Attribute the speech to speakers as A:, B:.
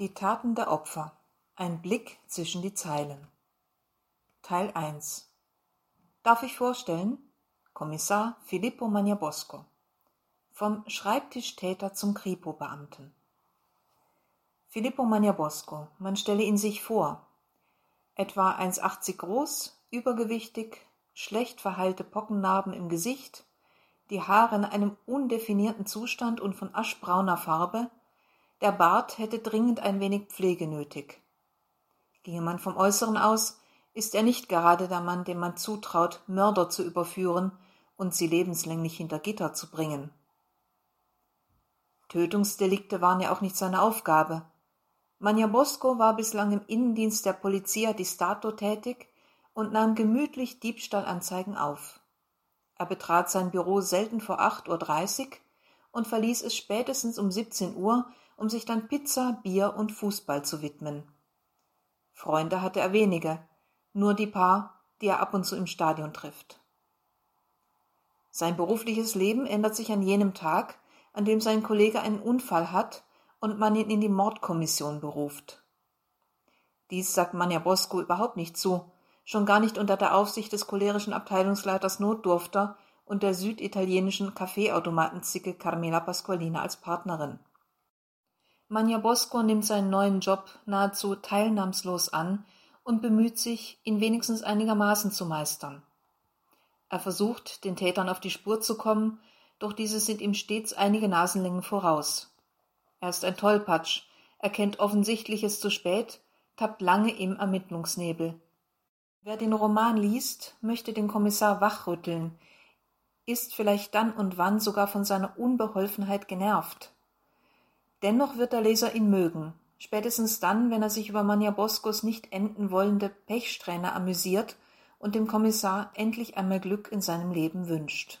A: Die Taten der Opfer. Ein Blick zwischen die Zeilen. Teil 1. Darf ich vorstellen? Kommissar Filippo Magnabosco. Vom Schreibtischtäter zum Kripo-Beamten. Filippo Magnabosco, man stelle ihn sich vor. Etwa 1,80 groß, übergewichtig, schlecht verheilte Pockennarben im Gesicht, die Haare in einem undefinierten Zustand und von aschbrauner Farbe, der Bart hätte dringend ein wenig Pflege nötig. Ginge man vom Äußeren aus, ist er nicht gerade der Mann, dem man zutraut, Mörder zu überführen und sie lebenslänglich hinter Gitter zu bringen. Tötungsdelikte waren ja auch nicht seine Aufgabe. Magnabosco war bislang im Innendienst der Polizia di Stato tätig und nahm gemütlich Diebstahlanzeigen auf. Er betrat sein Büro selten vor acht Uhr dreißig und verließ es spätestens um siebzehn Uhr, um sich dann Pizza, Bier und Fußball zu widmen. Freunde hatte er wenige, nur die paar, die er ab und zu im Stadion trifft. Sein berufliches Leben ändert sich an jenem Tag, an dem sein Kollege einen Unfall hat und man ihn in die Mordkommission beruft. Dies sagt Manja Bosco überhaupt nicht zu, schon gar nicht unter der Aufsicht des cholerischen Abteilungsleiters Notdurfter und der süditalienischen Kaffeeautomatenzicke Carmela Pasqualina als Partnerin. Manja Bosco nimmt seinen neuen Job nahezu teilnahmslos an und bemüht sich, ihn wenigstens einigermaßen zu meistern. Er versucht, den Tätern auf die Spur zu kommen doch diese sind ihm stets einige Nasenlängen voraus. Er ist ein Tollpatsch, erkennt Offensichtliches zu spät, tappt lange im Ermittlungsnebel. Wer den Roman liest, möchte den Kommissar wachrütteln, ist vielleicht dann und wann sogar von seiner Unbeholfenheit genervt. Dennoch wird der Leser ihn mögen, spätestens dann, wenn er sich über Manja Boskos nicht enden wollende Pechsträhne amüsiert und dem Kommissar endlich einmal Glück in seinem Leben wünscht.